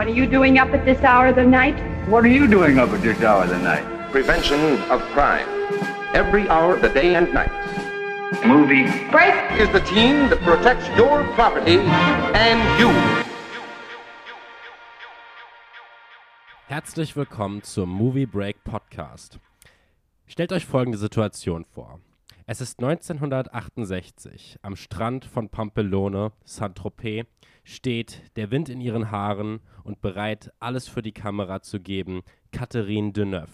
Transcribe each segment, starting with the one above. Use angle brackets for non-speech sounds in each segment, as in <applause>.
What are you doing up at this hour of the night? What are you doing up at this hour of the night? Prevention of crime. Every hour of the day and night. Movie. Break! Is the team that protects your property and you. Herzlich willkommen zum Movie Break Podcast. Stellt euch folgende Situation vor. Es ist 1968. Am Strand von Pampelone, Saint-Tropez, steht, der Wind in ihren Haaren und bereit, alles für die Kamera zu geben, Catherine Deneuve.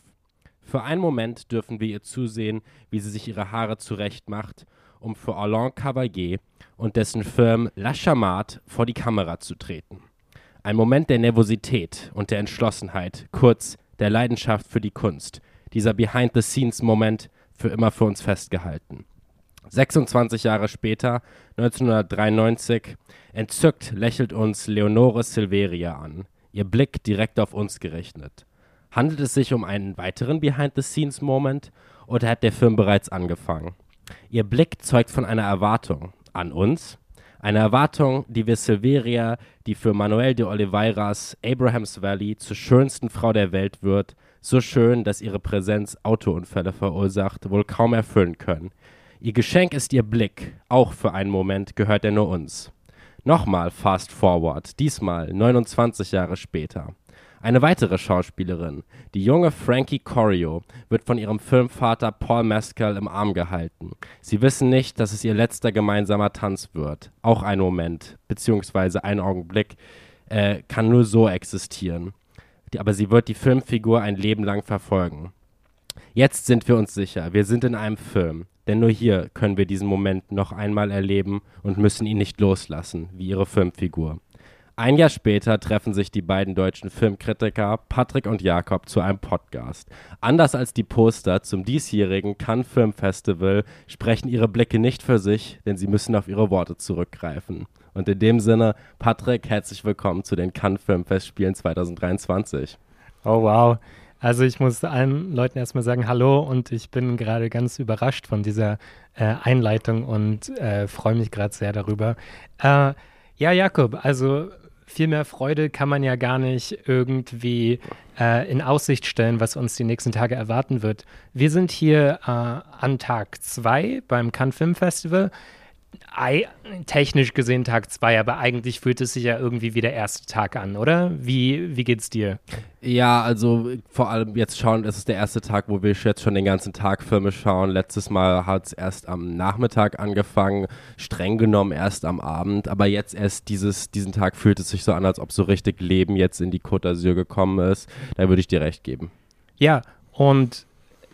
Für einen Moment dürfen wir ihr zusehen, wie sie sich ihre Haare zurechtmacht, um für Alain Cavalier und dessen Film La Chamade vor die Kamera zu treten. Ein Moment der Nervosität und der Entschlossenheit, kurz der Leidenschaft für die Kunst. Dieser Behind-the-Scenes-Moment für immer für uns festgehalten. 26 Jahre später, 1993, entzückt lächelt uns Leonore Silveria an, ihr Blick direkt auf uns gerichtet. Handelt es sich um einen weiteren Behind-the-Scenes-Moment oder hat der Film bereits angefangen? Ihr Blick zeugt von einer Erwartung an uns, eine Erwartung, die wir Silveria, die für Manuel de Oliveiras Abrahams Valley zur schönsten Frau der Welt wird, so schön, dass ihre Präsenz Autounfälle verursacht, wohl kaum erfüllen können. Ihr Geschenk ist ihr Blick, auch für einen Moment gehört er nur uns. Nochmal Fast Forward, diesmal 29 Jahre später. Eine weitere Schauspielerin, die junge Frankie Corio, wird von ihrem Filmvater Paul Mescal im Arm gehalten. Sie wissen nicht, dass es ihr letzter gemeinsamer Tanz wird. Auch ein Moment, beziehungsweise ein Augenblick, äh, kann nur so existieren. Die, aber sie wird die Filmfigur ein Leben lang verfolgen. Jetzt sind wir uns sicher, wir sind in einem Film. Denn nur hier können wir diesen Moment noch einmal erleben und müssen ihn nicht loslassen, wie ihre Filmfigur. Ein Jahr später treffen sich die beiden deutschen Filmkritiker Patrick und Jakob zu einem Podcast. Anders als die Poster zum diesjährigen Cannes Film Festival sprechen ihre Blicke nicht für sich, denn sie müssen auf ihre Worte zurückgreifen. Und in dem Sinne, Patrick, herzlich willkommen zu den Cannes Film Festspielen 2023. Oh wow. Also ich muss allen Leuten erstmal sagen Hallo und ich bin gerade ganz überrascht von dieser äh, Einleitung und äh, freue mich gerade sehr darüber. Äh, ja, Jakob, also viel mehr Freude kann man ja gar nicht irgendwie äh, in Aussicht stellen, was uns die nächsten Tage erwarten wird. Wir sind hier äh, an Tag zwei beim Cannes Film Festival technisch gesehen Tag zwei, aber eigentlich fühlt es sich ja irgendwie wie der erste Tag an, oder? Wie, wie geht's dir? Ja, also vor allem jetzt schauen, es ist der erste Tag, wo wir jetzt schon den ganzen Tag Filme schauen. Letztes Mal hat es erst am Nachmittag angefangen, streng genommen erst am Abend, aber jetzt erst dieses, diesen Tag fühlt es sich so an, als ob so richtig Leben jetzt in die Côte d'Azur gekommen ist. Da würde ich dir recht geben. Ja, und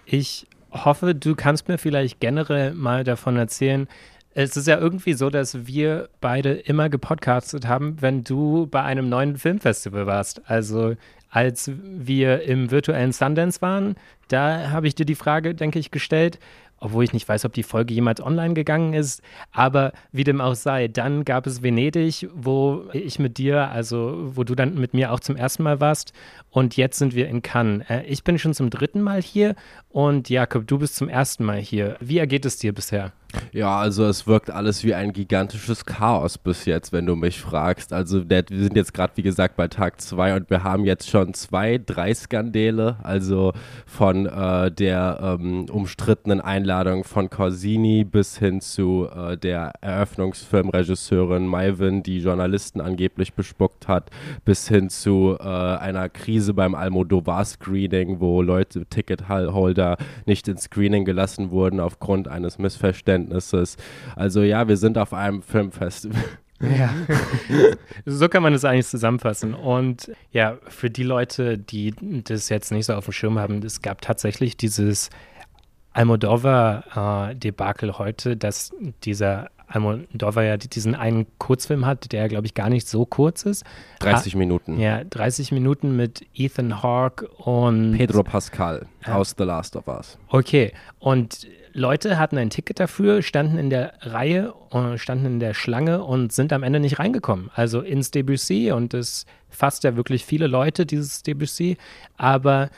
ich hoffe, du kannst mir vielleicht generell mal davon erzählen, es ist ja irgendwie so, dass wir beide immer gepodcastet haben, wenn du bei einem neuen Filmfestival warst. Also als wir im virtuellen Sundance waren, da habe ich dir die Frage, denke ich, gestellt, obwohl ich nicht weiß, ob die Folge jemals online gegangen ist. Aber wie dem auch sei, dann gab es Venedig, wo ich mit dir, also wo du dann mit mir auch zum ersten Mal warst. Und jetzt sind wir in Cannes. Äh, ich bin schon zum dritten Mal hier und Jakob, du bist zum ersten Mal hier. Wie ergeht es dir bisher? Ja, also es wirkt alles wie ein gigantisches Chaos bis jetzt, wenn du mich fragst. Also wir sind jetzt gerade, wie gesagt, bei Tag zwei und wir haben jetzt schon zwei, drei Skandale. Also von äh, der ähm, umstrittenen Einladung von Corsini bis hin zu äh, der Eröffnungsfilmregisseurin Maivin, die Journalisten angeblich bespuckt hat, bis hin zu äh, einer Krise beim Almodovar-Screening, wo Leute, Ticketholder nicht ins Screening gelassen wurden aufgrund eines Missverständnisses Verständnisses. Also ja, wir sind auf einem Filmfestival. Ja, <laughs> so kann man es eigentlich zusammenfassen. Und ja, für die Leute, die das jetzt nicht so auf dem Schirm haben, es gab tatsächlich dieses Almodovar-Debakel äh, heute, dass dieser Almodovar ja diesen einen Kurzfilm hat, der, glaube ich, gar nicht so kurz ist. 30 ah, Minuten. Ja, 30 Minuten mit Ethan Hawke und Pedro Pascal äh, aus The Last of Us. Okay, und Leute hatten ein Ticket dafür, standen in der Reihe, äh, standen in der Schlange und sind am Ende nicht reingekommen. Also ins Debussy und es fasst ja wirklich viele Leute, dieses Debussy. Aber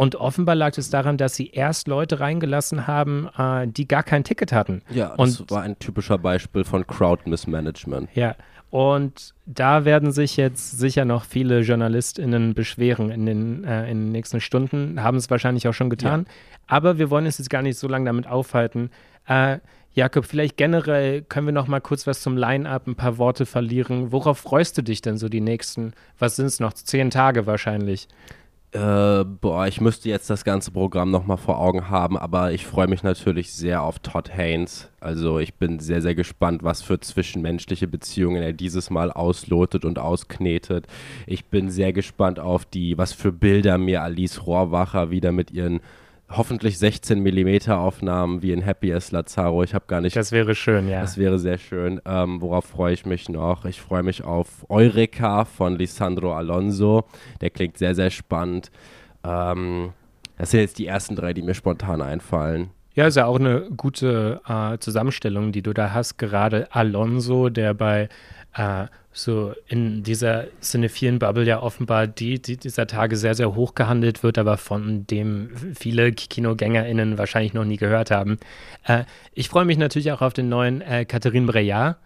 Und offenbar lag es daran, dass sie erst Leute reingelassen haben, äh, die gar kein Ticket hatten. Ja, und, das war ein typischer Beispiel von Crowd Mismanagement. Ja, und da werden sich jetzt sicher noch viele JournalistInnen beschweren in den, äh, in den nächsten Stunden, haben es wahrscheinlich auch schon getan. Ja. Aber wir wollen uns jetzt gar nicht so lange damit aufhalten. Äh, Jakob, vielleicht generell können wir noch mal kurz was zum Line-Up, ein paar Worte verlieren. Worauf freust du dich denn so die nächsten, was sind es noch, zehn Tage wahrscheinlich? Äh, boah, ich müsste jetzt das ganze Programm nochmal vor Augen haben, aber ich freue mich natürlich sehr auf Todd Haynes. Also ich bin sehr, sehr gespannt, was für zwischenmenschliche Beziehungen er dieses Mal auslotet und ausknetet. Ich bin sehr gespannt auf die, was für Bilder mir Alice Rohrwacher wieder mit ihren hoffentlich 16 mm Aufnahmen wie in Happy as Lazaro. Ich habe gar nicht. Das wäre schön, ja. Das wäre sehr schön. Ähm, worauf freue ich mich noch? Ich freue mich auf Eureka von Lisandro Alonso. Der klingt sehr, sehr spannend. Ähm, das sind jetzt die ersten drei, die mir spontan einfallen. Ja, ist ja auch eine gute äh, Zusammenstellung, die du da hast. Gerade Alonso, der bei äh, so in dieser cinephilen Bubble ja offenbar die, die, dieser Tage sehr, sehr hoch gehandelt wird, aber von dem viele KinogängerInnen wahrscheinlich noch nie gehört haben. Äh, ich freue mich natürlich auch auf den neuen äh, Catherine Breillat,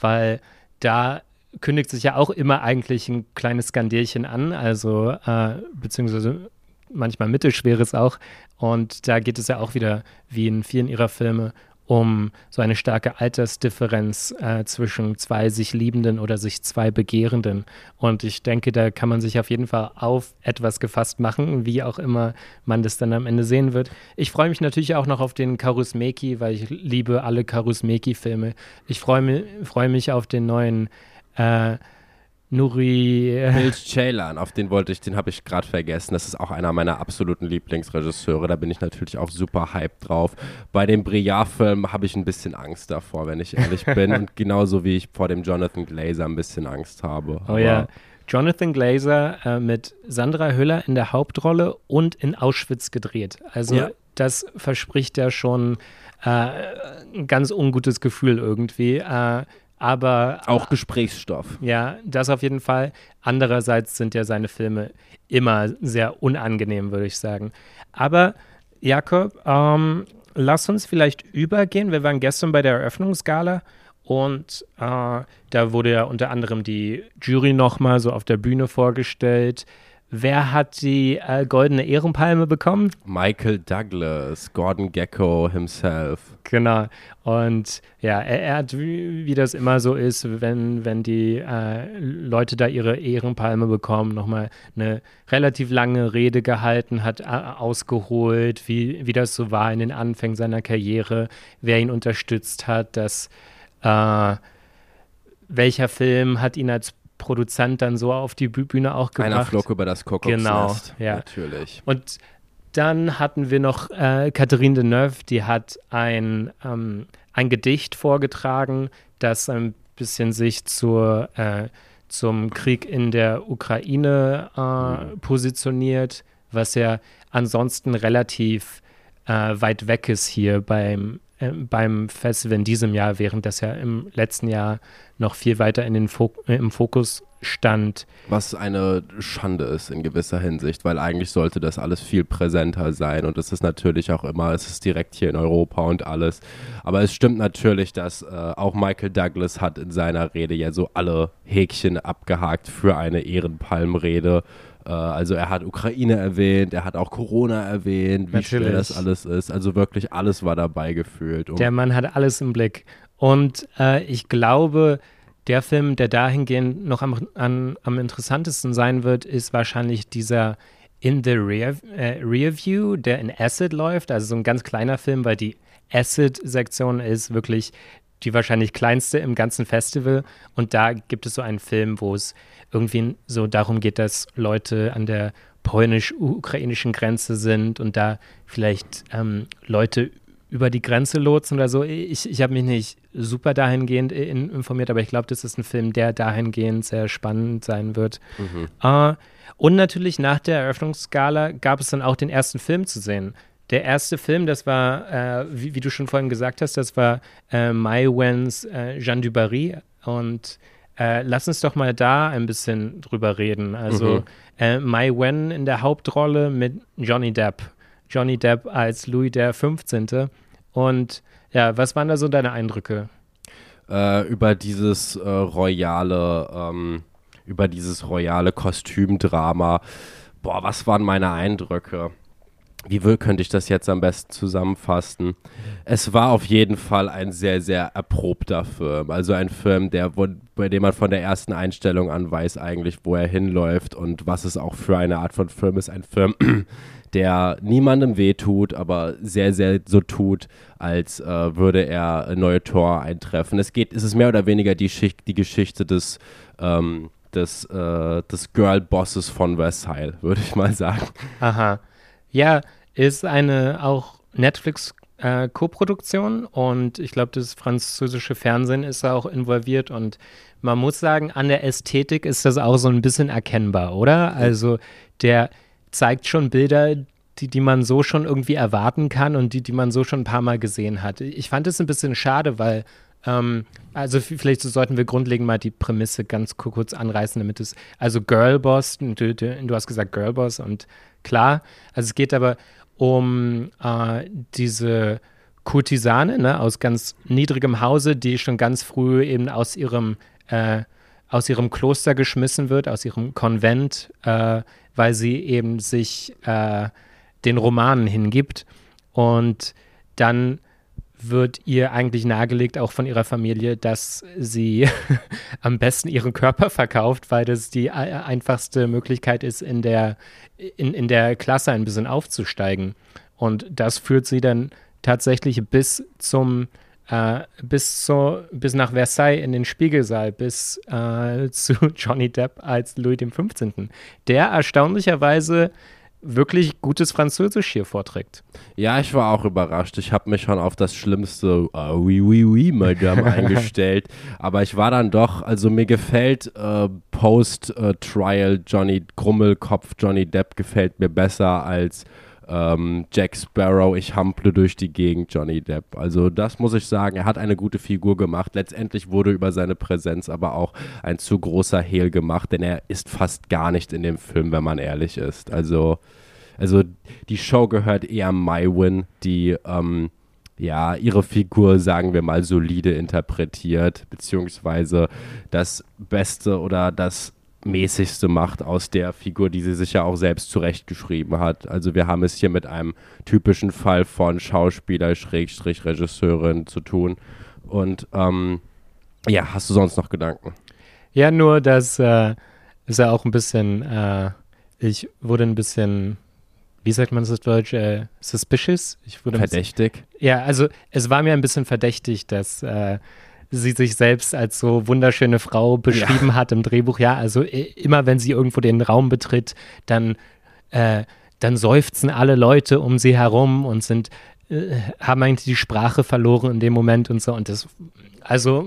weil da kündigt sich ja auch immer eigentlich ein kleines Skandierchen an, also äh, beziehungsweise manchmal mittelschweres auch. Und da geht es ja auch wieder, wie in vielen ihrer Filme, um so eine starke Altersdifferenz äh, zwischen zwei sich Liebenden oder sich zwei Begehrenden. Und ich denke, da kann man sich auf jeden Fall auf etwas gefasst machen, wie auch immer man das dann am Ende sehen wird. Ich freue mich natürlich auch noch auf den Karusmeki, weil ich liebe alle Karusmeki-Filme. Ich freue mich, mich auf den neuen äh, Nuri. Äh, Milch Ceylan, auf den wollte ich, den habe ich gerade vergessen. Das ist auch einer meiner absoluten Lieblingsregisseure. Da bin ich natürlich auch super hyped drauf. Bei dem Briard-Film habe ich ein bisschen Angst davor, wenn ich ehrlich bin. <laughs> Und genauso wie ich vor dem Jonathan Glazer ein bisschen Angst habe. Oh Aber ja. Jonathan Glazer äh, mit Sandra Hüller in der Hauptrolle und in Auschwitz gedreht. Also ja. das verspricht ja schon äh, ein ganz ungutes Gefühl irgendwie. Äh, aber auch Gesprächsstoff. Ja, das auf jeden Fall. Andererseits sind ja seine Filme immer sehr unangenehm, würde ich sagen. Aber Jakob, ähm, lass uns vielleicht übergehen. Wir waren gestern bei der Eröffnungsgala und äh, da wurde ja unter anderem die Jury nochmal so auf der Bühne vorgestellt. Wer hat die äh, goldene Ehrenpalme bekommen? Michael Douglas, Gordon Gecko himself. Genau. Und ja, er, er hat, wie, wie, das immer so ist, wenn, wenn die äh, Leute da ihre Ehrenpalme bekommen, nochmal eine relativ lange Rede gehalten, hat äh, ausgeholt, wie, wie das so war in den Anfängen seiner Karriere, wer ihn unterstützt hat, dass äh, welcher Film hat ihn als Produzent dann so auf die Bühne auch gebracht. Einer flog über das Kuckucksnest. Genau, ja. Natürlich. Und dann hatten wir noch äh, Catherine Deneuve, die hat ein, ähm, ein Gedicht vorgetragen, das ein bisschen sich zur, äh, zum Krieg in der Ukraine äh, mhm. positioniert, was ja ansonsten relativ äh, weit weg ist hier beim, äh, beim Festival in diesem Jahr, während das ja im letzten Jahr noch viel weiter in den Fok äh, im Fokus stand. Was eine Schande ist in gewisser Hinsicht, weil eigentlich sollte das alles viel präsenter sein und es ist natürlich auch immer, es ist direkt hier in Europa und alles. Aber es stimmt natürlich, dass äh, auch Michael Douglas hat in seiner Rede ja so alle Häkchen abgehakt für eine Ehrenpalmrede. Also er hat Ukraine erwähnt, er hat auch Corona erwähnt, wie Natürlich. schwer das alles ist. Also wirklich alles war dabei gefühlt. Um Der Mann hat alles im Blick. Und äh, ich glaube, der Film, der dahingehend noch am, an, am interessantesten sein wird, ist wahrscheinlich dieser In the Rear, äh, Rear View, der in Acid läuft. Also so ein ganz kleiner Film, weil die Acid-Sektion ist wirklich die wahrscheinlich kleinste im ganzen Festival. Und da gibt es so einen Film, wo es irgendwie so darum geht, dass Leute an der polnisch-ukrainischen Grenze sind und da vielleicht ähm, Leute über die Grenze lotsen oder so. Ich, ich habe mich nicht super dahingehend informiert, aber ich glaube, das ist ein Film, der dahingehend sehr spannend sein wird. Mhm. Uh, und natürlich nach der Eröffnungsskala gab es dann auch den ersten Film zu sehen. Der erste Film, das war, äh, wie, wie, du schon vorhin gesagt hast, das war äh, Mai Wens äh, Jean du Barry und Äh, lass uns doch mal da ein bisschen drüber reden. Also Mhm. äh, Mai Wen in der Hauptrolle mit Johnny Depp. Johnny Depp als Louis der 15. Und ja, was waren da so deine Eindrücke? äh, über dieses äh, royale, ähm, über dieses royale Kostümdrama. Boah, was waren meine Eindrücke? Wie will, könnte ich das jetzt am besten zusammenfassen? Es war auf jeden Fall ein sehr, sehr erprobter Film. Also ein Film, der, wo, bei dem man von der ersten Einstellung an weiß eigentlich, wo er hinläuft und was es auch für eine Art von Film ist. Ein Film, <clears throat> der niemandem wehtut, aber sehr, sehr so tut, als äh, würde er neue Tor eintreffen. Es geht, es ist mehr oder weniger die, Schicht, die Geschichte des, ähm, des, äh, des Girl-Bosses von Versailles, <laughs> würde ich mal sagen. Aha. Ja, ist eine auch Netflix äh, Co-Produktion und ich glaube, das französische Fernsehen ist da auch involviert und man muss sagen, an der Ästhetik ist das auch so ein bisschen erkennbar, oder? Also der zeigt schon Bilder, die, die man so schon irgendwie erwarten kann und die, die man so schon ein paar Mal gesehen hat. Ich fand es ein bisschen schade, weil ähm, also vielleicht so sollten wir grundlegend mal die Prämisse ganz ku- kurz anreißen, damit es, also Girlboss, du, du, du hast gesagt Girlboss und klar, also es geht aber um äh, diese Kurtisane ne, aus ganz niedrigem Hause, die schon ganz früh eben aus ihrem, äh, aus ihrem Kloster geschmissen wird, aus ihrem Konvent, äh, weil sie eben sich äh, den Romanen hingibt. Und dann wird ihr eigentlich nahegelegt, auch von ihrer Familie, dass sie <laughs> am besten ihren Körper verkauft, weil das die ei- einfachste Möglichkeit ist, in der, in, in der Klasse ein bisschen aufzusteigen. Und das führt sie dann tatsächlich bis zum äh, bis, zu, bis nach Versailles in den Spiegelsaal, bis äh, <laughs> zu Johnny Depp als Louis XV., der erstaunlicherweise wirklich gutes Französisch hier vorträgt. Ja, ich war auch überrascht. Ich habe mich schon auf das schlimmste uh, oui, oui, oui, Madame <laughs> eingestellt. Aber ich war dann doch, also mir gefällt äh, Post-Trial Johnny Grummelkopf Johnny Depp gefällt mir besser als ähm, Jack Sparrow. Ich hample durch die Gegend Johnny Depp. Also das muss ich sagen. Er hat eine gute Figur gemacht. Letztendlich wurde über seine Präsenz aber auch ein zu großer Hehl gemacht, denn er ist fast gar nicht in dem Film, wenn man ehrlich ist. Also also die Show gehört eher Mywin, die ähm, ja ihre Figur, sagen wir mal, solide interpretiert, beziehungsweise das Beste oder das mäßigste macht aus der Figur, die sie sich ja auch selbst zurechtgeschrieben hat. Also wir haben es hier mit einem typischen Fall von Schauspieler, Schrägstrich, Regisseurin zu tun. Und ähm, ja, hast du sonst noch Gedanken? Ja, nur, dass äh, ist ja auch ein bisschen, äh, ich wurde ein bisschen, wie sagt man das auf Deutsch, äh, suspicious? Ich wurde ein bisschen- Verdächtig? Ja, also es war mir ein bisschen verdächtig, dass äh, sie sich selbst als so wunderschöne Frau beschrieben hat im Drehbuch. Ja, also i- immer wenn sie irgendwo den Raum betritt, dann, äh, dann seufzen alle Leute um sie herum und sind, äh, haben eigentlich die Sprache verloren in dem Moment und so. Und das, also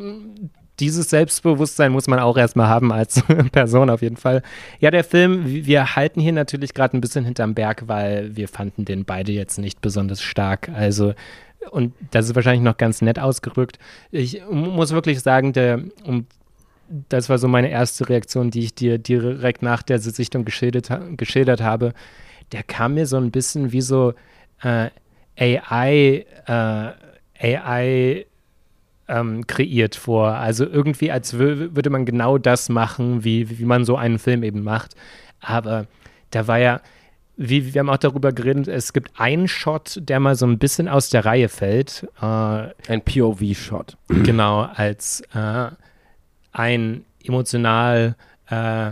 dieses Selbstbewusstsein muss man auch erstmal haben als <laughs> Person auf jeden Fall. Ja, der Film, wir halten hier natürlich gerade ein bisschen hinterm Berg, weil wir fanden den beide jetzt nicht besonders stark. Also, und das ist wahrscheinlich noch ganz nett ausgerückt. Ich muss wirklich sagen, der, um, das war so meine erste Reaktion, die ich dir direkt nach der Sichtung geschildert, geschildert habe. Der kam mir so ein bisschen wie so äh, AI, äh, AI ähm, kreiert vor. Also irgendwie, als würde man genau das machen, wie, wie man so einen Film eben macht. Aber da war ja, wie, wir haben auch darüber geredet, es gibt einen Shot, der mal so ein bisschen aus der Reihe fällt. Äh, Ein POV-Shot. genau, als äh, ein emotional äh,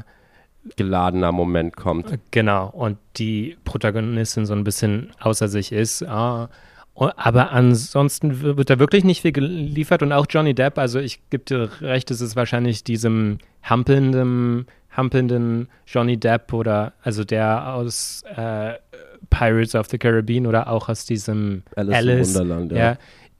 Geladener Moment kommt. Genau, und die Protagonistin so ein bisschen außer sich ist. O- aber ansonsten wird da wirklich nicht viel geliefert und auch Johnny Depp, also ich gebe dir recht, es ist wahrscheinlich diesem hampelnden, hampelnden Johnny Depp oder also der aus äh, Pirates of the Caribbean oder auch aus diesem Alice im Wunderland, ja. ja.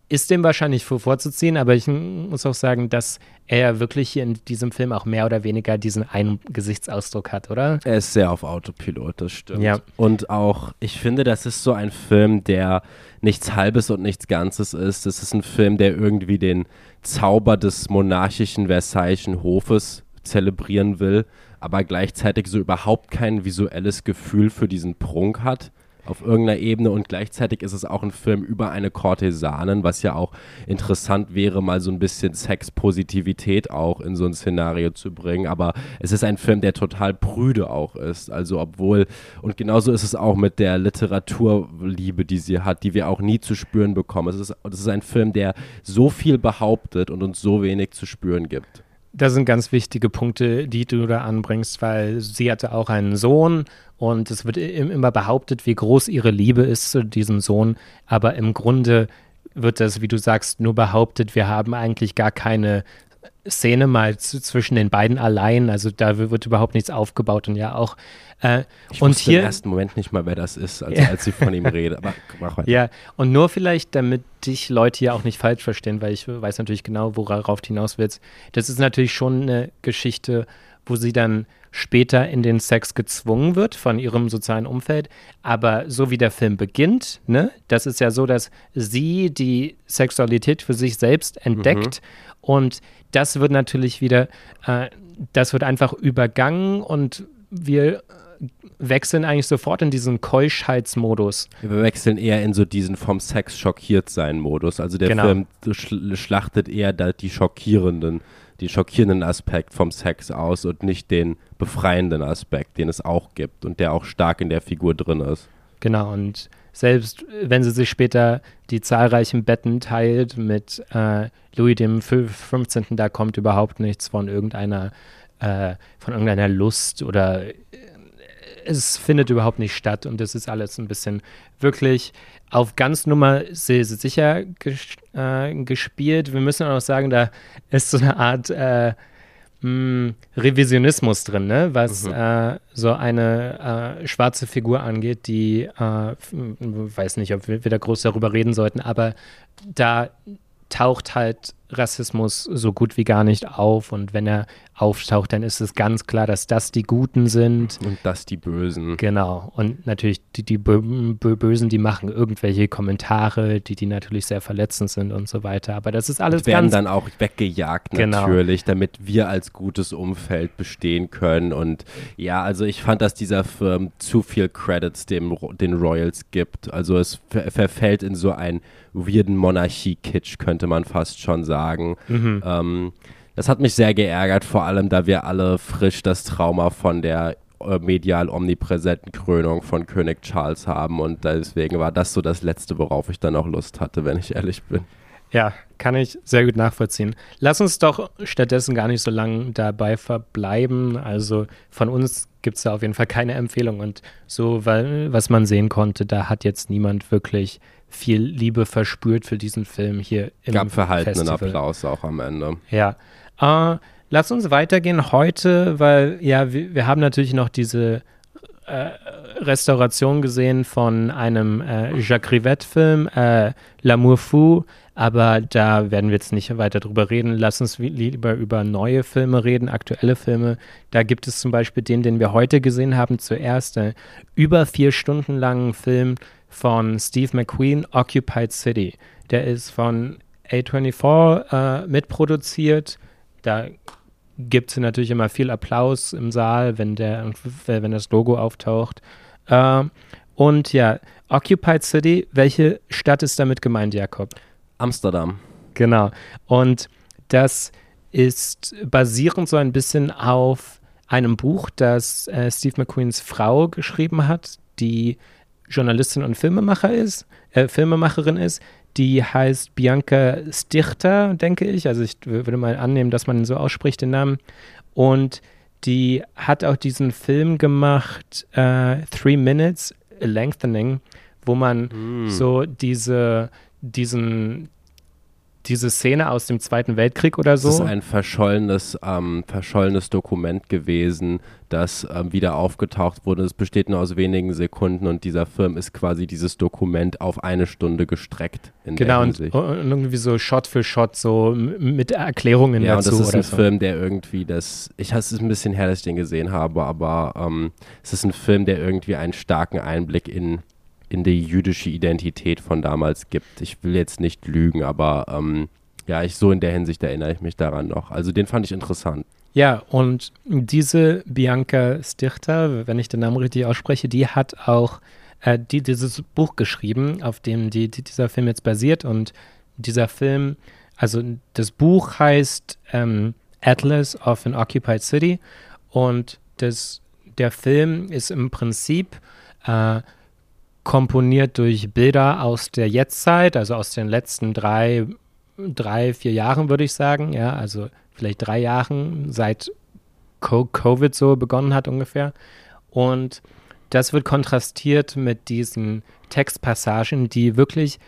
ist dem wahrscheinlich vorzuziehen, aber ich muss auch sagen, dass er wirklich hier in diesem Film auch mehr oder weniger diesen einen Gesichtsausdruck hat, oder? Er ist sehr auf Autopilot, das stimmt. Ja. Und auch, ich finde, das ist so ein Film, der nichts Halbes und nichts Ganzes ist. Das ist ein Film, der irgendwie den Zauber des monarchischen Versaillesen Hofes zelebrieren will, aber gleichzeitig so überhaupt kein visuelles Gefühl für diesen Prunk hat auf irgendeiner Ebene und gleichzeitig ist es auch ein Film über eine Kortesanin, was ja auch interessant wäre, mal so ein bisschen Sexpositivität auch in so ein Szenario zu bringen, aber es ist ein Film, der total prüde auch ist, also obwohl, und genauso ist es auch mit der Literaturliebe, die sie hat, die wir auch nie zu spüren bekommen. Es ist, es ist ein Film, der so viel behauptet und uns so wenig zu spüren gibt. Das sind ganz wichtige Punkte, die du da anbringst, weil sie hatte auch einen Sohn und es wird immer behauptet, wie groß ihre Liebe ist zu diesem Sohn. Aber im Grunde wird das, wie du sagst, nur behauptet, wir haben eigentlich gar keine Szene mal zwischen den beiden allein. Also da wird überhaupt nichts aufgebaut und ja auch. Äh, Ich und wusste hier, im ersten Moment nicht mal, wer das ist, als, Ja. als sie von ihm redet. Aber <laughs> mach weiter. Ja, und nur vielleicht, damit dich Leute hier auch nicht falsch verstehen, weil ich weiß natürlich genau, worauf hinaus willst. Das ist natürlich schon eine Geschichte, wo sie dann später in den Sex gezwungen wird von ihrem sozialen Umfeld. Aber so wie der Film beginnt, ne, das ist ja so, dass sie die Sexualität für sich selbst entdeckt und das wird natürlich wieder, äh, das wird einfach übergangen und wir wechseln eigentlich sofort in diesen Keuschheitsmodus. Wir wechseln eher in so diesen vom Sex schockiert sein Modus. Also der Genau. Film schl schlachtet eher die schockierenden, den schockierenden Aspekt vom Sex aus und nicht den befreienden Aspekt, den es auch gibt und der auch stark in der Figur drin ist. Genau, und selbst wenn sie sich später die zahlreichen Betten teilt mit äh, Louis dem Fü- 15., da kommt überhaupt nichts von irgendeiner, äh, von irgendeiner Lust oder äh, es findet überhaupt nicht statt und das ist alles ein bisschen wirklich auf ganz Nummer si- sicher ges äh, gespielt. Wir müssen auch sagen, da ist so eine Art äh, mh, Revisionismus drin, ne? was äh, so eine äh, schwarze Figur angeht, die, äh, weiß nicht, ob wir, wir da groß darüber reden sollten, aber da taucht halt Rassismus so gut wie gar nicht auf und wenn er auftaucht, dann ist es ganz klar, dass das die Guten sind. Und das die Bösen. Genau. Und natürlich die, die Bö Bö Bösen, die machen irgendwelche Kommentare, die, die natürlich sehr verletzend sind und so weiter. Aber das ist alles Und werden ganz dann auch weggejagt Genau. natürlich, damit wir als gutes Umfeld bestehen können. Und ja, also ich fand, dass dieser Film zu viel Credits dem, den Royals gibt. Also es ver verfällt in so einen weirden Monarchie-Kitsch, könnte man fast schon sagen. Mhm. Ähm, das hat mich sehr geärgert, vor allem da wir alle frisch das Trauma von der äh, medial omnipräsenten Krönung von König Charles haben und deswegen war das so das Letzte, worauf ich dann auch Lust hatte, wenn ich ehrlich bin. Ja, kann ich sehr gut nachvollziehen. Lass uns doch stattdessen gar nicht so lange dabei verbleiben. Also von uns gibt es da auf jeden Fall keine Empfehlung. Und so, weil, was man sehen konnte, da hat jetzt niemand wirklich viel Liebe verspürt für diesen Film hier im Gab verhaltenen Festival. Applaus auch am Ende. Ja. Äh, lass uns weitergehen heute, weil ja, wir, wir haben natürlich noch diese äh, Restauration gesehen von einem äh, Jacques Rivette-Film, äh, L'amour fou, aber da werden wir jetzt nicht weiter drüber reden. Lass uns lieber über neue Filme reden, aktuelle Filme. Da gibt es zum Beispiel den, den wir heute gesehen haben, zuerst äh, über vier Stunden langen Film von Steve McQueen, Occupied City. Der ist von A24 äh, mitproduziert. Da gibt es natürlich immer viel Applaus im Saal, wenn, der, wenn das Logo auftaucht. Äh, und ja, Occupied City, welche Stadt ist damit gemeint, Jakob? Amsterdam. Genau. Und das ist basierend so ein bisschen auf einem Buch, das äh, Steve McQueens Frau geschrieben hat, die Journalistin und Filmemacher ist, äh, Filmemacherin ist. Die heißt Bianca Stichter, denke ich. Also ich würde mal annehmen, dass man so ausspricht, den Namen. Und die hat auch diesen Film gemacht, äh, Three Minutes a Lengthening, wo man so diese, diesen diese Szene aus dem Zweiten Weltkrieg oder so? Das ist ein verschollenes, ähm, verschollenes Dokument gewesen, das ähm, wieder aufgetaucht wurde. Es besteht nur aus wenigen Sekunden und dieser Film ist quasi dieses Dokument auf eine Stunde gestreckt. genau, und, und, irgendwie so Shot für Shot, so mit Erklärungen ja, dazu. Ja, und das ist ein so. Film, der irgendwie das, ich es ist ein bisschen her, dass ich den gesehen habe, aber ähm, es ist ein Film, der irgendwie einen starken Einblick in in die jüdische Identität von damals gibt. Ich will jetzt nicht lügen, aber ähm, ja, ich so in der Hinsicht erinnere ich mich daran noch. Also den fand ich interessant. Ja, und diese Bianca Stirter, wenn ich den Namen richtig ausspreche, die hat auch äh, die, dieses Buch geschrieben, auf dem die, die, dieser Film jetzt basiert. Und dieser Film, also das Buch heißt ähm, Atlas of an Occupied City und das, der Film ist im Prinzip äh, komponiert durch Bilder aus der Jetztzeit, also aus den letzten drei, drei, vier Jahren, würde ich sagen. Ja, also vielleicht drei Jahren, seit Covid so begonnen hat ungefähr. Und das wird kontrastiert mit diesen Textpassagen, die wirklich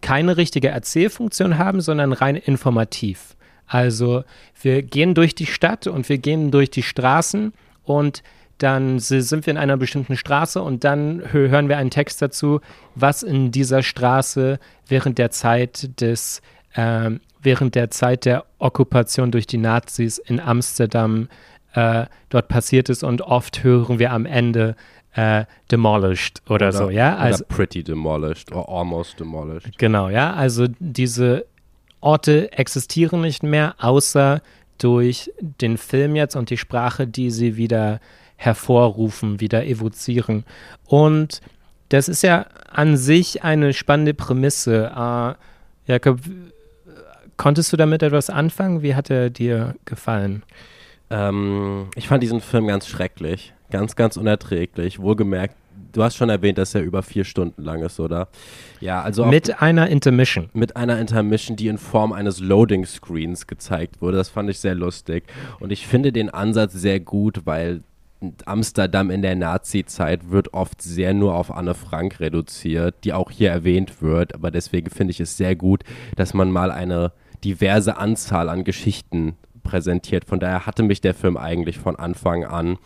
keine richtige Erzählfunktion haben, sondern rein informativ. Also wir gehen durch die Stadt und wir gehen durch die Straßen und dann sind wir in einer bestimmten Straße und dann hören wir einen Text dazu, was in dieser Straße während der Zeit des, äh, während der Zeit der Okkupation durch die Nazis in Amsterdam äh, dort passiert ist und oft hören wir am Ende äh, demolished oder, oder, so, ja. Also, oder pretty demolished or almost demolished. Genau, ja. Also diese Orte existieren nicht mehr, außer durch den Film jetzt und die Sprache, die sie wieder hervorrufen, wieder evozieren. Und das ist ja an sich eine spannende Prämisse. Äh, Jakob, konntest du damit etwas anfangen? Wie hat er dir gefallen? Ähm, ich fand diesen Film ganz schrecklich, ganz, ganz unerträglich. Wohlgemerkt, du hast schon erwähnt, dass er über vier Stunden lang ist, oder? Ja, also mit einer Intermission. Mit einer Intermission, die in Form eines Loading Screens gezeigt wurde. Das fand ich sehr lustig und ich finde den Ansatz sehr gut, weil Amsterdam in der Nazi-Zeit wird oft sehr nur auf Anne Frank reduziert, die auch hier erwähnt wird. Aber deswegen finde ich es sehr gut, dass man mal eine diverse Anzahl an Geschichten präsentiert. Von daher hatte mich der Film eigentlich von Anfang an.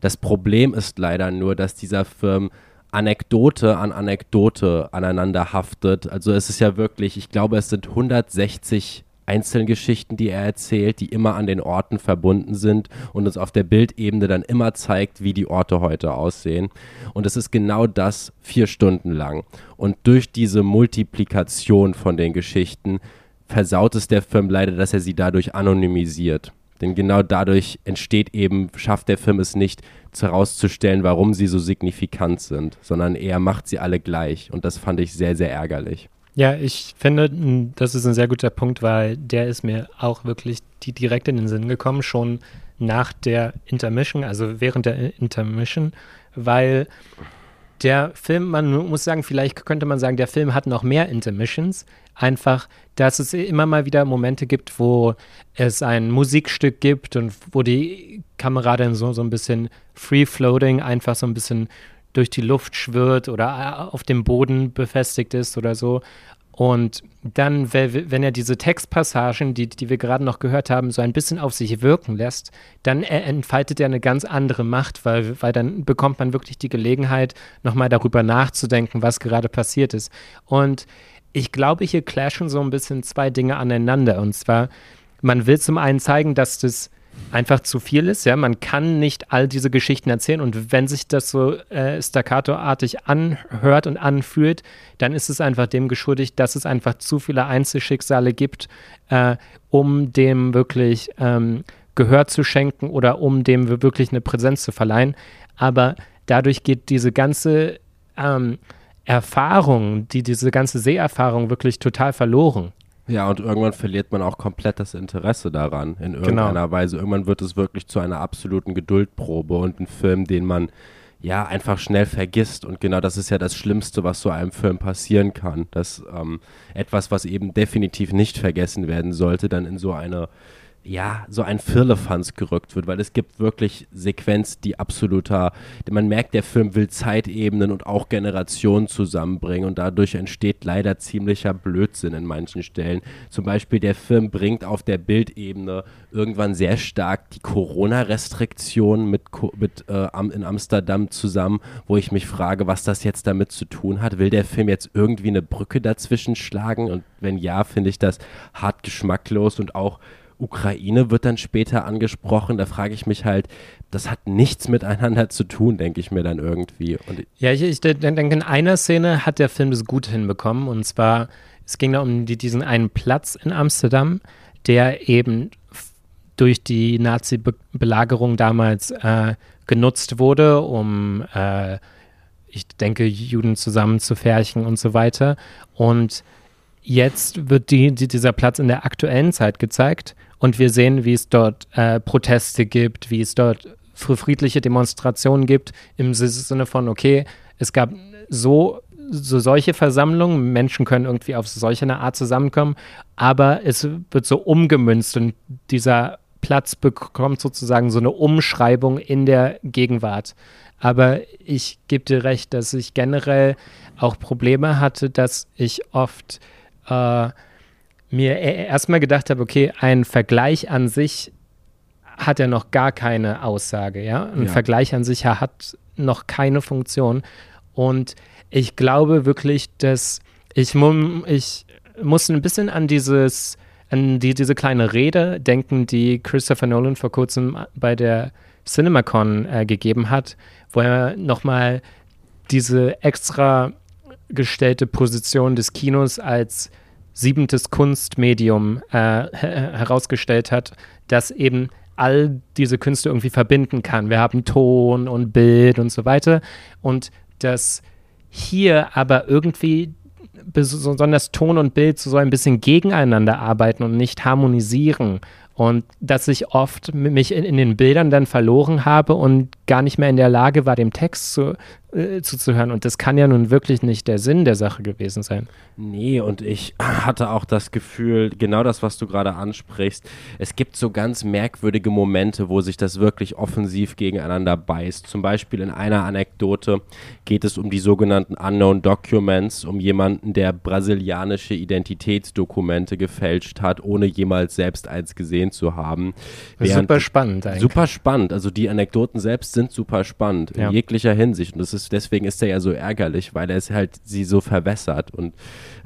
Das Problem ist leider nur, dass dieser Film Anekdote an Anekdote aneinander haftet. Also es ist ja wirklich, ich glaube, es sind 160 Einzelgeschichten, die er erzählt, die immer an den Orten verbunden sind und uns auf der Bildebene dann immer zeigt, wie die Orte heute aussehen. Und es ist genau das vier Stunden lang. Und durch diese Multiplikation von den Geschichten versaut es der Film leider, dass er sie dadurch anonymisiert. Denn genau dadurch entsteht eben, schafft der Film es nicht herauszustellen, warum sie so signifikant sind, sondern er macht sie alle gleich. Und das fand ich sehr, sehr ärgerlich. Ja, ich finde, das ist ein sehr guter Punkt, weil der ist mir auch wirklich die, direkt in den Sinn gekommen, schon nach der Intermission, also während der Intermission, weil der Film, man muss sagen, vielleicht könnte man sagen, der Film hat noch mehr Intermissions. Einfach, dass es immer mal wieder Momente gibt, wo es ein Musikstück gibt und wo die Kamera dann so, so ein bisschen free-floating, einfach so ein bisschen durch die Luft schwirrt oder äh, auf dem Boden befestigt ist oder so. Und dann, wenn er diese Textpassagen, die, die wir gerade noch gehört haben, so ein bisschen auf sich wirken lässt, dann entfaltet er eine ganz andere Macht, weil, weil dann bekommt man wirklich die Gelegenheit, nochmal darüber nachzudenken, was gerade passiert ist. Und ich glaube, hier clashen so ein bisschen zwei Dinge aneinander. Und zwar, man will zum einen zeigen, dass das einfach zu viel ist. Ja, man kann nicht all diese Geschichten erzählen und wenn sich das so äh, staccato-artig anhört und anfühlt, dann ist es einfach dem geschuldigt, dass es einfach zu viele Einzelschicksale gibt, äh, um dem wirklich ähm, Gehör zu schenken oder um dem wirklich eine Präsenz zu verleihen. Aber dadurch geht diese ganze ähm, Erfahrung, die diese ganze Seherfahrung wirklich total verloren. Ja, und irgendwann verliert man auch komplett das Interesse daran, in genau. irgendeiner genau. Weise. Irgendwann wird es wirklich zu einer absoluten Geduldprobe und ein Film, den man ja einfach schnell vergisst. Und genau das ist ja das Schlimmste, was so einem Film passieren kann. Dass ähm, etwas, was eben definitiv nicht vergessen werden sollte, dann in so eine ja, so ein Firlefanz gerückt wird, weil es gibt wirklich Sequenz, die absoluter, man merkt, der Film will Zeitebenen und auch Generationen zusammenbringen und dadurch entsteht leider ziemlicher Blödsinn in manchen Stellen. Zum Beispiel der Film bringt auf der Bildebene irgendwann sehr stark die Corona-Restriktionen mit, mit äh, in Amsterdam zusammen, wo ich mich frage, was das jetzt damit zu tun hat. Will der Film jetzt irgendwie eine Brücke dazwischen schlagen? Und wenn ja, finde ich das hart geschmacklos und auch Ukraine wird dann später angesprochen. Da frage ich mich halt, das hat nichts miteinander zu tun, denke ich mir dann irgendwie. Und ja, ich, ich denke, in einer Szene hat der Film das gut hinbekommen. Und zwar, es ging da um die, diesen einen Platz in Amsterdam, der eben durch die Nazi-Belagerung damals äh, genutzt wurde, um, äh, ich denke, Juden zusammenzufärchen und so weiter. Und jetzt wird die, die, dieser Platz in der aktuellen Zeit gezeigt und wir sehen, wie es dort äh, Proteste gibt, wie es dort friedliche Demonstrationen gibt, im Sinne von, okay, es gab so, so solche Versammlungen, Menschen können irgendwie auf solche eine Art zusammenkommen, aber es wird so umgemünzt und dieser Platz bekommt sozusagen so eine Umschreibung in der Gegenwart. Aber ich gebe dir recht, dass ich generell auch Probleme hatte, dass ich oft äh, mir e-, erstmal gedacht habe, okay, ein Vergleich an sich hat ja noch gar keine Aussage, ja. Ein ja. Vergleich an sich hat noch keine Funktion. Und ich glaube wirklich, dass ich, ich muss ein bisschen an dieses, an die, diese kleine Rede denken, die Christopher Nolan vor kurzem bei der CinemaCon äh, gegeben hat, wo er nochmal diese extra gestellte Position des Kinos als siebentes Kunstmedium äh, herausgestellt hat, das eben all diese Künste irgendwie verbinden kann. Wir haben Ton und Bild und so weiter. Und dass hier aber irgendwie besonders Ton und Bild so ein bisschen gegeneinander arbeiten und nicht harmonisieren. Und dass ich oft mich in, in, den Bildern dann verloren habe und gar nicht mehr in der Lage war, dem Text zu, äh, zuzuhören. Und das kann ja nun wirklich nicht der Sinn der Sache gewesen sein. Nee, und ich hatte auch das Gefühl, genau das, was du gerade ansprichst, es gibt so ganz merkwürdige Momente, wo sich das wirklich offensiv gegeneinander beißt. Zum Beispiel in einer Anekdote geht es um die sogenannten Unknown Documents, um jemanden, der brasilianische Identitätsdokumente gefälscht hat, ohne jemals selbst eins gesehen zu haben. super spannend eigentlich. Super spannend. Also die Anekdoten selbst sind super spannend in ja. jeglicher Hinsicht. Und das ist, deswegen ist er ja so ärgerlich, weil er es halt sie so verwässert. Und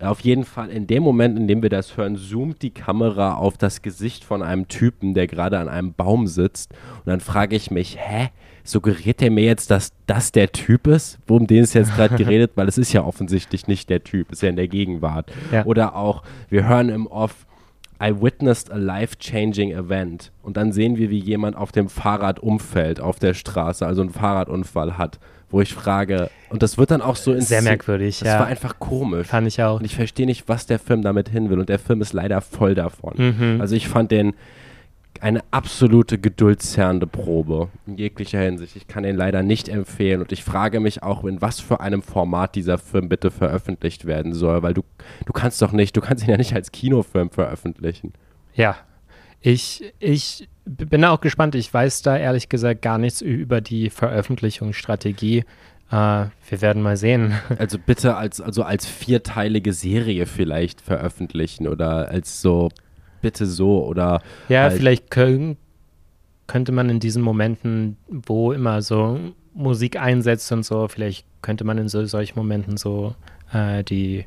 auf jeden Fall in dem Moment, in dem wir das hören, zoomt die Kamera auf das Gesicht von einem Typen, der gerade an einem Baum sitzt. Und dann frage ich mich, hä? Suggeriert er mir jetzt, dass das der Typ ist, um den es jetzt gerade <laughs> geredet, weil es ist ja offensichtlich nicht der Typ, ist ja in der Gegenwart. Ja. Oder auch, wir hören im Off, I witnessed a life-changing event. Und dann sehen wir, wie jemand auf dem Fahrrad umfällt auf der Straße, also einen Fahrradunfall hat wo ich frage, und das wird dann auch so Sehr merkwürdig, das ja. Das war einfach komisch. Fand ich auch. Und ich verstehe nicht, was der Film damit hin will. Und der Film ist leider voll davon. Mhm. Also ich fand den eine absolute geduldzerrende Probe in jeglicher Hinsicht. Ich kann den leider nicht empfehlen und ich frage mich auch, in was für einem Format dieser Film bitte veröffentlicht werden soll, weil du, du kannst doch nicht, du kannst ihn ja nicht als Kinofilm veröffentlichen. Ja, ich, ich bin da auch gespannt. Ich weiß da ehrlich gesagt gar nichts über die Veröffentlichungsstrategie. Äh, wir werden mal sehen. <laughs> Also bitte als, also als vierteilige Serie vielleicht veröffentlichen oder als so, bitte so oder. Ja, halt vielleicht können, könnte man in diesen Momenten, wo immer so Musik einsetzt und so, vielleicht könnte man in so, solchen Momenten so äh, die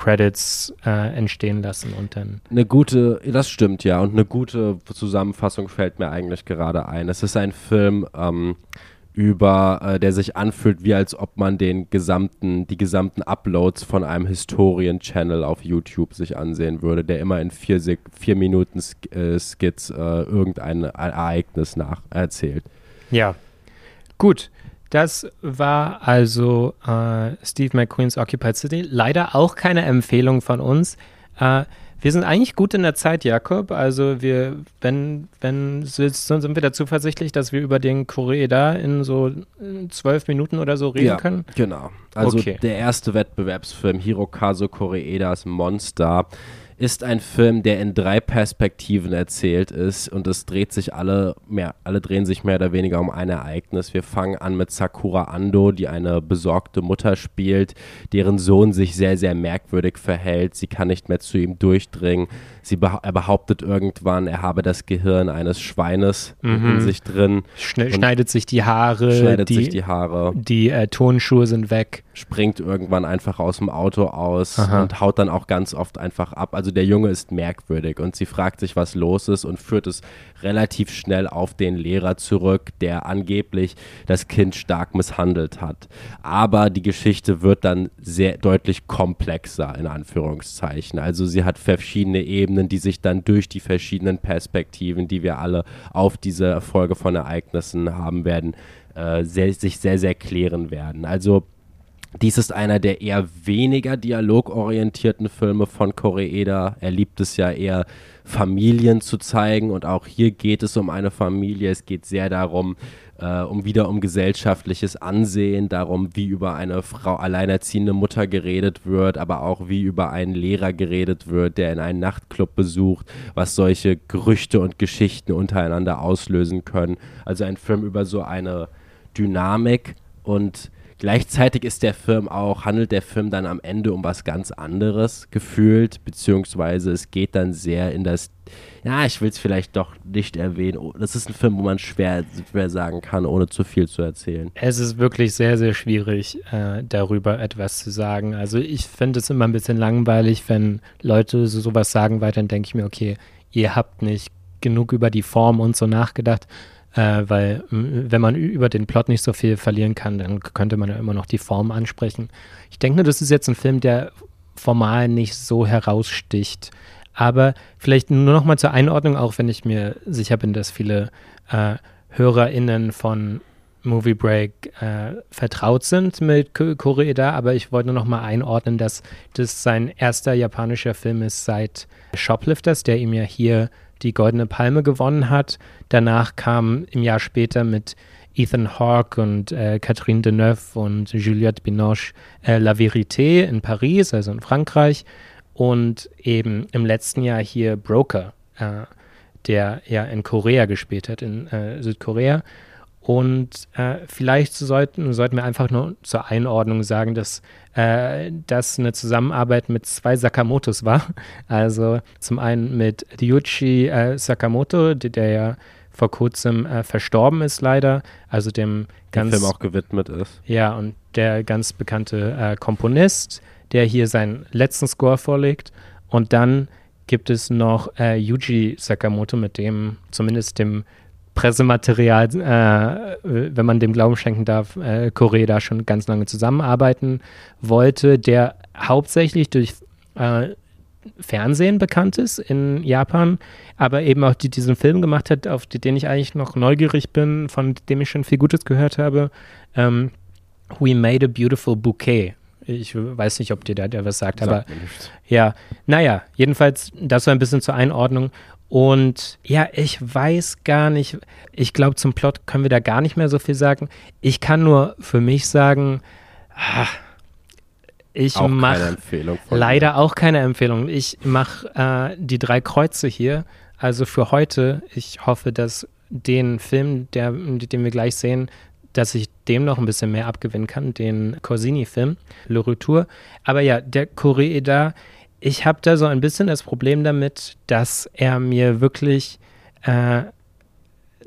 Credits äh, entstehen lassen und dann. Eine gute, das stimmt ja, und eine gute Zusammenfassung fällt mir eigentlich gerade ein. Es ist ein Film ähm, über, äh, der sich anfühlt, wie als ob man den gesamten, die gesamten Uploads von einem Historien-Channel auf YouTube sich ansehen würde, der immer in vier, vier Minuten Sk äh, Skits äh, irgendein Ereignis nacherzählt. Ja, gut. Das war also äh, Steve McQueens Occupied City. Leider auch keine Empfehlung von uns. Äh, wir sind eigentlich gut in der Zeit, Jakob. Also wir, wenn, wenn sind wir da zuversichtlich, dass wir über den Koreeda in so zwölf Minuten oder so reden ja, können? Genau. Also okay. der erste Wettbewerbsfilm Hirokazu Koreedas Monster ist ein Film, der in drei Perspektiven erzählt ist und es dreht sich alle mehr, alle drehen sich mehr oder weniger um ein Ereignis. Wir fangen an mit Sakura Ando, die eine besorgte Mutter spielt, deren Sohn sich sehr, sehr merkwürdig verhält. Sie kann nicht mehr zu ihm durchdringen. Sie beh er behauptet irgendwann, er habe das Gehirn eines Schweines Mhm. in sich drin. Schne schneidet sich die Haare, schneidet die, sich die Haare, die äh, Tonschuhe sind weg. Springt irgendwann einfach aus dem Auto aus Aha. und haut dann auch ganz oft einfach ab. Also der Junge ist merkwürdig und sie fragt sich, was los ist und führt es relativ schnell auf den Lehrer zurück, der angeblich das Kind stark misshandelt hat. Aber die Geschichte wird dann sehr deutlich komplexer, in Anführungszeichen. Also sie hat verschiedene Ebenen, die sich dann durch die verschiedenen Perspektiven, die wir alle auf diese Folge von Ereignissen haben werden, äh, sehr, sich sehr, sehr klären werden. Also dies ist einer der eher weniger dialogorientierten Filme von Koreeda. Er liebt es ja eher, Familien zu zeigen und auch hier geht es um eine Familie. Es geht sehr darum, äh, um wieder um gesellschaftliches Ansehen, darum, wie über eine Frau alleinerziehende Mutter geredet wird, aber auch wie über einen Lehrer geredet wird, der in einen Nachtclub besucht, was solche Gerüchte und Geschichten untereinander auslösen können. Also ein Film über so eine Dynamik und Gleichzeitig ist der Film auch, handelt der Film dann am Ende um was ganz anderes gefühlt, beziehungsweise es geht dann sehr in das, ja, ich will es vielleicht doch nicht erwähnen. Oh, Das ist ein Film, wo man schwer, schwer sagen kann, ohne zu viel zu erzählen. Es ist wirklich sehr, sehr schwierig, äh, darüber etwas zu sagen. Also ich finde es immer ein bisschen langweilig, wenn Leute so sowas sagen, weil dann denke ich mir, okay, ihr habt nicht genug über die Form und so nachgedacht, äh, weil m, wenn man über den Plot nicht so viel verlieren kann, dann könnte man ja immer noch die Form ansprechen. Ich denke nur, das ist jetzt ein Film, der formal nicht so heraussticht. Aber vielleicht nur noch mal zur Einordnung, auch wenn ich mir sicher bin, dass viele äh, HörerInnen von Movie Break äh, vertraut sind mit Ko- Koreeda, aber ich wollte nur noch mal einordnen, dass das sein erster japanischer Film ist seit Shoplifters, der ihm ja hier die Goldene Palme gewonnen hat. Danach kam im Jahr später mit Ethan Hawke und äh, Catherine Deneuve und Juliette Binoche äh, La Vérité in Paris, also in Frankreich. Und eben im letzten Jahr hier Broker, äh, der ja in Korea gespielt hat, in äh, Südkorea. Und äh, vielleicht sollten, sollten wir einfach nur zur Einordnung sagen, dass äh, das eine Zusammenarbeit mit zwei Sakamotos war. <laughs> Also zum einen mit Ryuichi äh, Sakamoto, der, der ja vor kurzem äh, verstorben ist leider, also dem Der ganz Film auch gewidmet ist. ja, und der ganz bekannte äh, Komponist, der hier seinen letzten Score vorlegt. Und dann gibt es noch äh, Yuji Sakamoto, mit dem zumindest dem Pressematerial, äh, wenn man dem Glauben schenken darf, äh, Korea da schon ganz lange zusammenarbeiten wollte, der hauptsächlich durch äh, Fernsehen bekannt ist in Japan, aber eben auch die, diesen Film gemacht hat, auf den ich eigentlich noch neugierig bin, von dem ich schon viel Gutes gehört habe. Ähm, We Made a Beautiful Bouquet. Ich weiß nicht, ob dir da der was sagt, aber Sagt nichts. ja, naja, jedenfalls das so ein bisschen zur Einordnung. Und ja, ich weiß gar nicht, ich glaube, zum Plot können wir da gar nicht mehr so viel sagen. Ich kann nur für mich sagen, ah, ich mache leider auch keine Empfehlung. Ich mache äh, die drei Kreuze hier. Also für heute, ich hoffe, dass den Film, der, den wir gleich sehen, dass ich dem noch ein bisschen mehr abgewinnen kann, den Corsini-Film, Le Retour. Aber ja, der Koreeda, ich habe da so ein bisschen das Problem damit, dass er mir wirklich äh,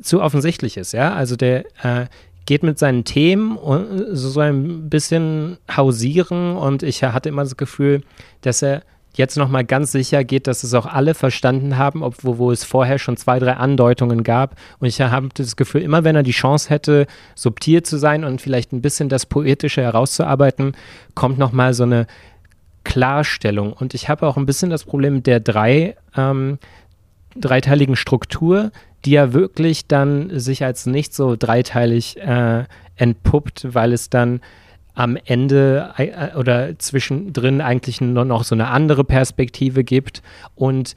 zu offensichtlich ist, ja. Also der äh, geht mit seinen Themen und so, ein bisschen hausieren und ich hatte immer das Gefühl, dass er jetzt nochmal ganz sicher geht, dass es auch alle verstanden haben, obwohl wo es vorher schon zwei, drei Andeutungen gab. Und ich habe das Gefühl, immer wenn er die Chance hätte, subtil zu sein und vielleicht ein bisschen das Poetische herauszuarbeiten, kommt nochmal so eine Klarstellung. Und ich habe auch ein bisschen das Problem mit der drei, ähm, dreiteiligen Struktur, die ja wirklich dann sich als nicht so dreiteilig äh, entpuppt, weil es dann am Ende äh, oder zwischendrin eigentlich nur noch so eine andere Perspektive gibt. Und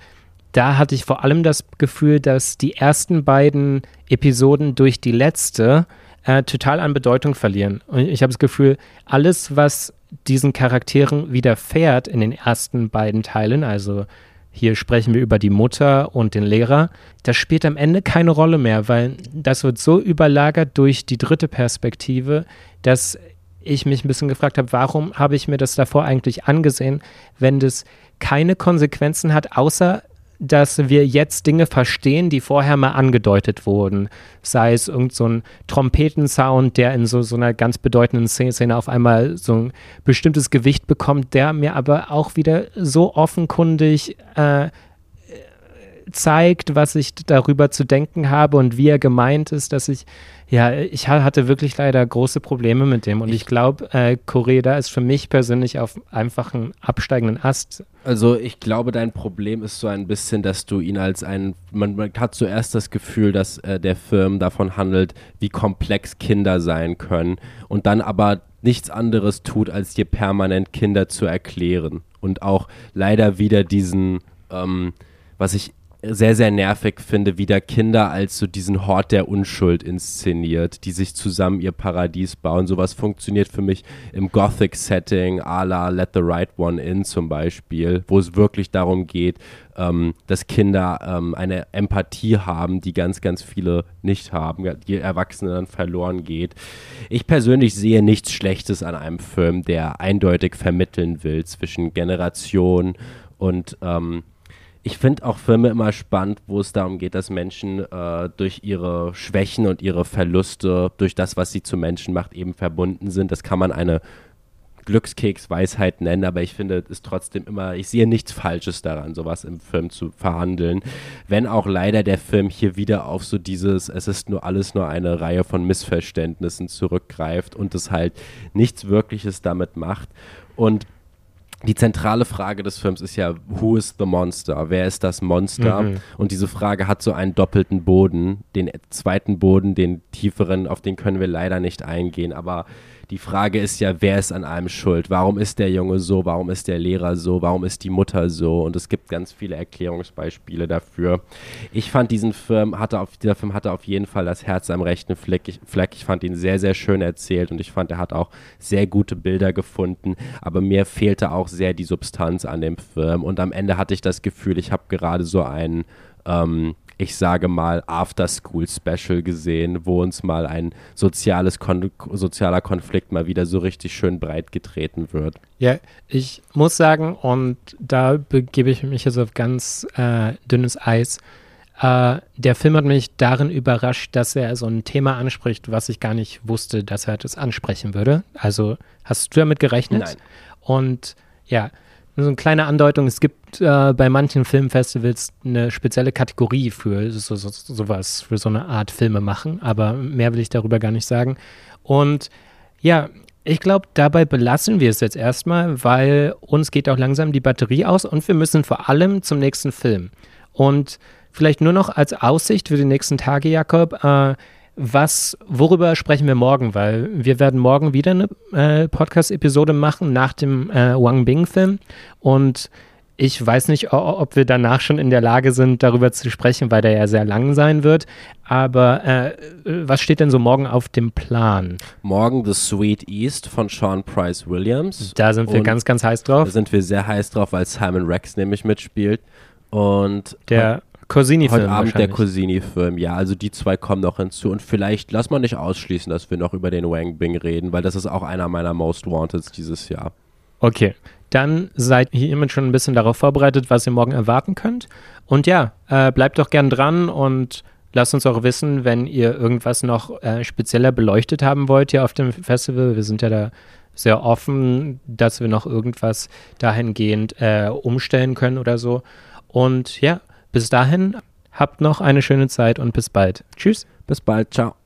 da hatte ich vor allem das Gefühl, dass die ersten beiden Episoden durch die letzte äh, total an Bedeutung verlieren. Und ich habe das Gefühl, alles, was diesen Charakteren widerfährt in den ersten beiden Teilen, also hier sprechen wir über die Mutter und den Lehrer. Das spielt am Ende keine Rolle mehr, weil das wird so überlagert durch die dritte Perspektive, dass ich mich ein bisschen gefragt habe, warum habe ich mir das davor eigentlich angesehen, wenn das keine Konsequenzen hat, außer dass wir jetzt Dinge verstehen, die vorher mal angedeutet wurden. Sei es irgendein so Trompetensound, der in so, so einer ganz bedeutenden Szene auf einmal so ein bestimmtes Gewicht bekommt, der mir aber auch wieder so offenkundig äh, zeigt, was ich darüber zu denken habe und wie er gemeint ist, dass ich, ja, ich hatte wirklich leider große Probleme mit dem und ich, ich glaube, äh, Koreda ist für mich persönlich auf einfach einen absteigenden Ast. Also ich glaube, dein Problem ist so ein bisschen, dass du ihn als ein, man, man hat zuerst das Gefühl, dass äh, der Film davon handelt, wie komplex Kinder sein können und dann aber nichts anderes tut, als dir permanent Kinder zu erklären und auch leider wieder diesen, ähm, was ich sehr, sehr nervig finde, wie der Kinder als so diesen Hort der Unschuld inszeniert, die sich zusammen ihr Paradies bauen. Sowas funktioniert für mich im Gothic-Setting, a la Let the Right One In zum Beispiel, wo es wirklich darum geht, ähm, dass Kinder ähm, eine Empathie haben, die ganz, ganz viele nicht haben, die Erwachsene dann verloren geht. Ich persönlich sehe nichts Schlechtes an einem Film, der eindeutig vermitteln will zwischen Generationen und ähm, ich finde auch Filme immer spannend, wo es darum geht, dass Menschen äh, durch ihre Schwächen und ihre Verluste, durch das, was sie zu Menschen macht, eben verbunden sind. Das kann man eine Glückskeksweisheit nennen, aber ich finde es trotzdem immer, ich sehe nichts Falsches daran, sowas im Film zu verhandeln. Wenn auch leider der Film hier wieder auf so dieses, es ist nur alles nur eine Reihe von Missverständnissen zurückgreift und es halt nichts Wirkliches damit macht. Und die zentrale Frage des Films ist ja, who is the monster? Wer ist das Monster? Mhm. Und diese Frage hat so einen doppelten Boden. Den zweiten Boden, den tieferen, auf den können wir leider nicht eingehen. Aber die Frage ist ja, wer ist an allem schuld? Warum ist der Junge so? Warum ist der Lehrer so? Warum ist die Mutter so? Und es gibt ganz viele Erklärungsbeispiele dafür. Ich fand diesen Film, hatte auf, dieser Film hatte auf jeden Fall das Herz am rechten Fleck. Ich, Fleck. ich fand ihn sehr, sehr schön erzählt und ich fand, er hat auch sehr gute Bilder gefunden. Aber mir fehlte auch sehr die Substanz an dem Film. Und am Ende hatte ich das Gefühl, ich habe gerade so einen ähm, ich sage mal, After-School-Special gesehen, wo uns mal ein soziales Kon sozialer Konflikt mal wieder so richtig schön breit getreten wird. Ja, ich muss sagen, und da begebe ich mich jetzt auf ganz äh, dünnes Eis, Uh, der Film hat mich darin überrascht, dass er so ein Thema anspricht, was ich gar nicht wusste, dass er das ansprechen würde. Also hast du damit gerechnet? Nein. Und ja, so eine kleine Andeutung, es gibt äh, bei manchen Filmfestivals eine spezielle Kategorie für so, so, sowas, für so eine Art Filme machen, aber mehr will ich darüber gar nicht sagen. Und ja, ich glaube, dabei belassen wir es jetzt erstmal, weil uns geht auch langsam die Batterie aus und wir müssen vor allem zum nächsten Film. Und vielleicht nur noch als Aussicht für die nächsten Tage, Jakob, äh, was, worüber sprechen wir morgen? Weil wir werden morgen wieder eine äh, Podcast-Episode machen nach dem äh, Wang Bing-Film. Und ich weiß nicht, ob wir danach schon in der Lage sind, darüber zu sprechen, weil der ja sehr lang sein wird. Aber äh, was steht denn so morgen auf dem Plan? Morgen The Sweet East von Sean Price Williams. Da sind wir Und ganz, ganz heiß drauf. Da sind wir sehr heiß drauf, weil Simon Rex nämlich mitspielt. Und der Corsini-Film. Heute Abend der Corsini-Film, ja. Also die zwei kommen noch hinzu. Und vielleicht, lass mal nicht ausschließen, dass wir noch über den Wang Bing reden, weil das ist auch einer meiner Most Wanteds dieses Jahr. Okay. Dann seid ihr hiermit schon ein bisschen darauf vorbereitet, was ihr morgen erwarten könnt. Und ja, äh, bleibt doch gern dran und lasst uns auch wissen, wenn ihr irgendwas noch äh, spezieller beleuchtet haben wollt hier auf dem Festival. Wir sind ja da sehr offen, dass wir noch irgendwas dahingehend äh, umstellen können oder so. Und ja, bis dahin, habt noch eine schöne Zeit und bis bald. Tschüss. Bis bald. Ciao.